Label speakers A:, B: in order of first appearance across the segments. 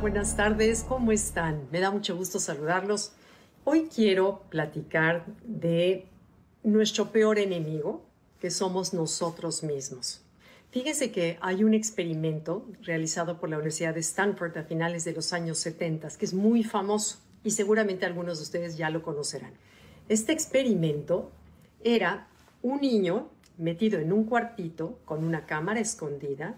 A: Buenas tardes, ¿cómo están? Me da mucho gusto saludarlos. Hoy quiero platicar de nuestro peor enemigo, que somos nosotros mismos. Fíjese que hay un experimento realizado por la Universidad de Stanford a finales de los años 70 que es muy famoso y seguramente algunos de ustedes ya lo conocerán. Este experimento era un niño metido en un cuartito con una cámara escondida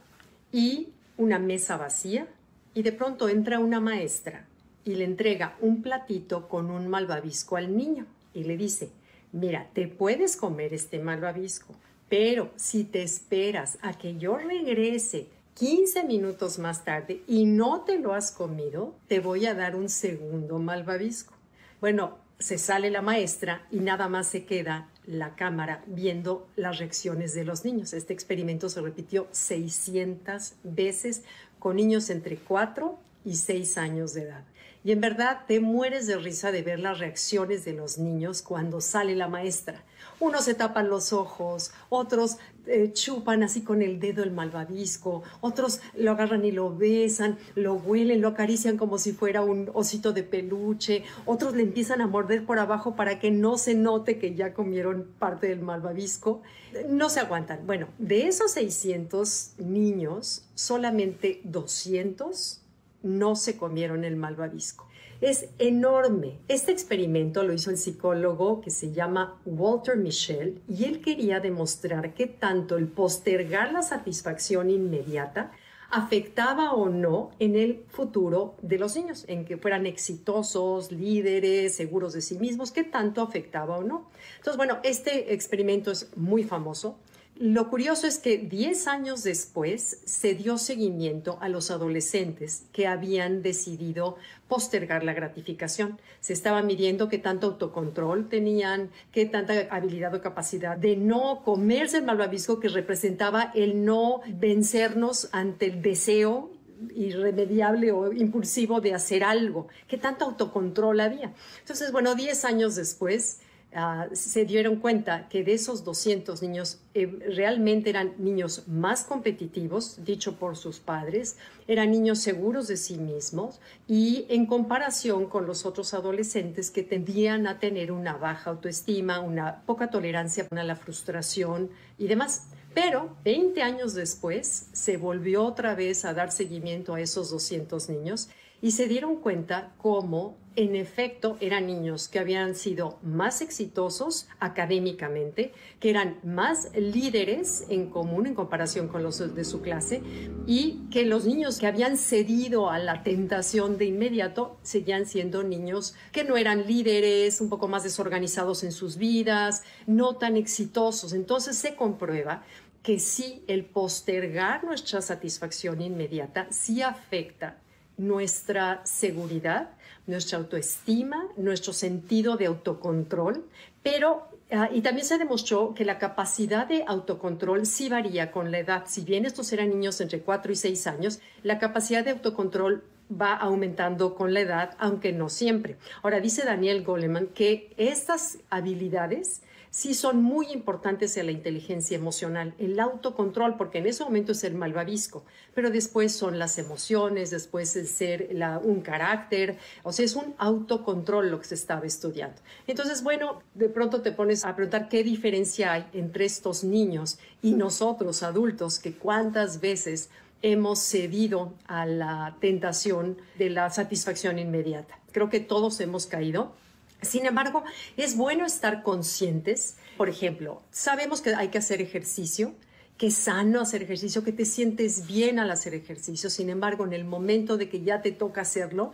A: y una mesa vacía y de pronto entra una maestra y le entrega un platito con un malvavisco al niño y le dice, mira, te puedes comer este malvavisco, pero si te esperas a que yo regrese 15 minutos más tarde y no te lo has comido, te voy a dar un segundo malvavisco. Bueno, se sale la maestra y nada más se queda la cámara viendo las reacciones de los niños. Este experimento se repitió 600 veces con niños entre 4 y 6 años de edad. Y en verdad te mueres de risa de ver las reacciones de los niños cuando sale la maestra. Unos se tapan los ojos, otros eh, chupan así con el dedo el malvavisco, otros lo agarran y lo besan, lo huelen, lo acarician como si fuera un osito de peluche, otros le empiezan a morder por abajo para que no se note que ya comieron parte del malvavisco. No se aguantan. Bueno, de esos 600 niños, solamente 200 no se comieron el malvavisco. Es enorme. Este experimento lo hizo el psicólogo que se llama Walter Michel y él quería demostrar que tanto el postergar la satisfacción inmediata afectaba o no en el futuro de los niños, en que fueran exitosos, líderes, seguros de sí mismos, qué tanto afectaba o no. Entonces, bueno, este experimento es muy famoso. Lo curioso es que 10 años después se dio seguimiento a los adolescentes que habían decidido postergar la gratificación. Se estaba midiendo qué tanto autocontrol tenían, qué tanta habilidad o capacidad de no comerse el malvavisco que representaba el no vencernos ante el deseo irremediable o impulsivo de hacer algo, qué tanto autocontrol había. Entonces, bueno, 10 años después, Ah, se dieron cuenta que de esos 200 niños eh, realmente eran niños más competitivos, dicho por sus padres, eran niños seguros de sí mismos y en comparación con los otros adolescentes que tendían a tener una baja autoestima, una poca tolerancia a la frustración y demás. Pero 20 años después se volvió otra vez a dar seguimiento a esos 200 niños y se dieron cuenta cómo en efecto eran niños que habían sido más exitosos académicamente, que eran más líderes en común en comparación con los de su clase y que los niños que habían cedido a la tentación de inmediato seguían siendo niños que no eran líderes, un poco más desorganizados en sus vidas, no tan exitosos. Entonces se comprueba que sí, el postergar nuestra satisfacción inmediata sí afecta nuestra seguridad, nuestra autoestima, nuestro sentido de autocontrol, pero ah, y también se demostró que la capacidad de autocontrol sí varía con la edad. Si bien estos eran niños entre 4 y 6 años, la capacidad de autocontrol va aumentando con la edad, aunque no siempre. Ahora, dice Daniel Goleman que estas habilidades sí son muy importantes en la inteligencia emocional, el autocontrol, porque en ese momento es el malvavisco, pero después son las emociones, después el ser un carácter, o sea, es un autocontrol lo que se estaba estudiando. Entonces, bueno, de pronto te pones a preguntar qué diferencia hay entre estos niños y nosotros adultos, que cuántas veces hemos cedido a la tentación de la satisfacción inmediata. Creo que todos hemos caído sin embargo, es bueno estar conscientes. Por ejemplo, sabemos que hay que hacer ejercicio, que es sano hacer ejercicio, que te sientes bien al hacer ejercicio. Sin embargo, en el momento de que ya te toca hacerlo,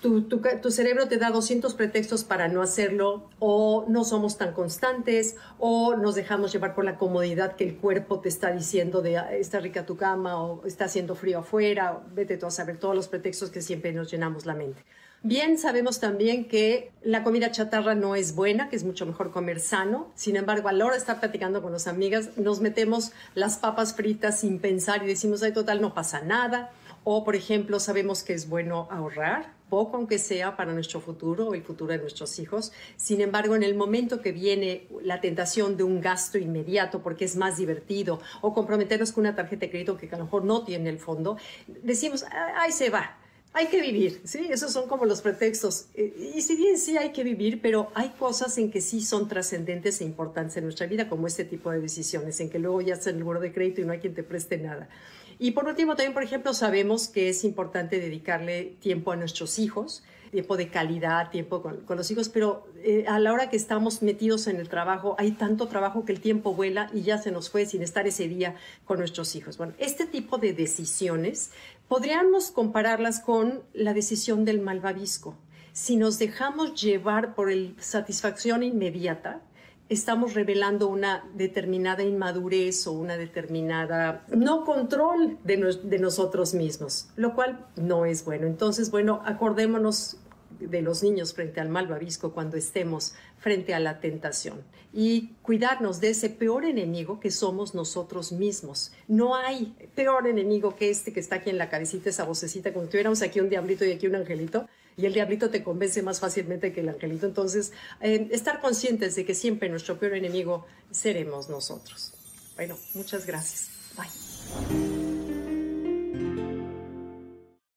A: tu, cerebro te da 200 pretextos para no hacerlo o no somos tan constantes o nos dejamos llevar por la comodidad que el cuerpo te está diciendo de ah, está rica tu cama o está haciendo frío afuera, vete tú a saber todos los pretextos que siempre nos llenamos la mente. Bien, sabemos también que la comida chatarra no es buena, que es mucho mejor comer sano. Sin embargo, a la hora de estar platicando con las amigas, nos metemos las papas fritas sin pensar y decimos, ay, total, no pasa nada. O, por ejemplo, sabemos que es bueno ahorrar, poco aunque sea para nuestro futuro o el futuro de nuestros hijos. Sin embargo, en el momento que viene la tentación de un gasto inmediato porque es más divertido o comprometernos con una tarjeta de crédito que a lo mejor no tiene el fondo, decimos, ahí se va hay que vivir, ¿sí? Esos son como los pretextos. Eh, y si bien sí hay que vivir, pero hay cosas en que sí son trascendentes e importantes en nuestra vida, como este tipo de decisiones, en que luego ya está en el buro de crédito y no hay quien te preste nada. Y por último, también, por ejemplo, sabemos que es importante dedicarle tiempo a nuestros hijos, tiempo de calidad, tiempo con, los hijos, pero eh, a la hora que estamos metidos en el trabajo, hay tanto trabajo que el tiempo vuela y ya se nos fue sin estar ese día con nuestros hijos. Bueno, este tipo de decisiones podríamos compararlas con la decisión del malvavisco. Si nos dejamos llevar por la satisfacción inmediata, estamos revelando una determinada inmadurez o una determinada no control de, nosotros mismos, lo cual no es bueno. Entonces, bueno, acordémonos de los niños frente al malvavisco cuando estemos frente a la tentación y cuidarnos de ese peor enemigo que somos nosotros mismos. No hay peor enemigo que este que está aquí en la cabecita, esa vocecita, como si tuviéramos aquí un diablito y aquí un angelito, y el diablito te convence más fácilmente que el angelito. Entonces, eh, estar conscientes de que siempre nuestro peor enemigo seremos nosotros. Bueno, muchas gracias. Bye.